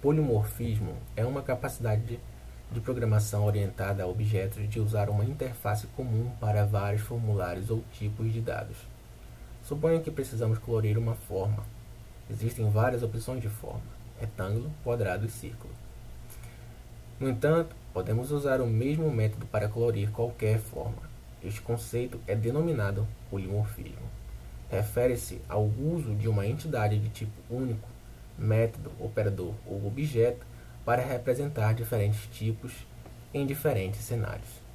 Polimorfismo é uma capacidade de, programação orientada a objetos de usar uma interface comum para vários formulários ou tipos de dados. Suponha que precisamos colorir uma forma. Existem várias opções de forma: retângulo, quadrado e círculo. No entanto, podemos usar o mesmo método para colorir qualquer forma. Este conceito é denominado polimorfismo. Refere-se ao uso de uma entidade de tipo único, método, operador ou objeto para representar diferentes tipos em diferentes cenários.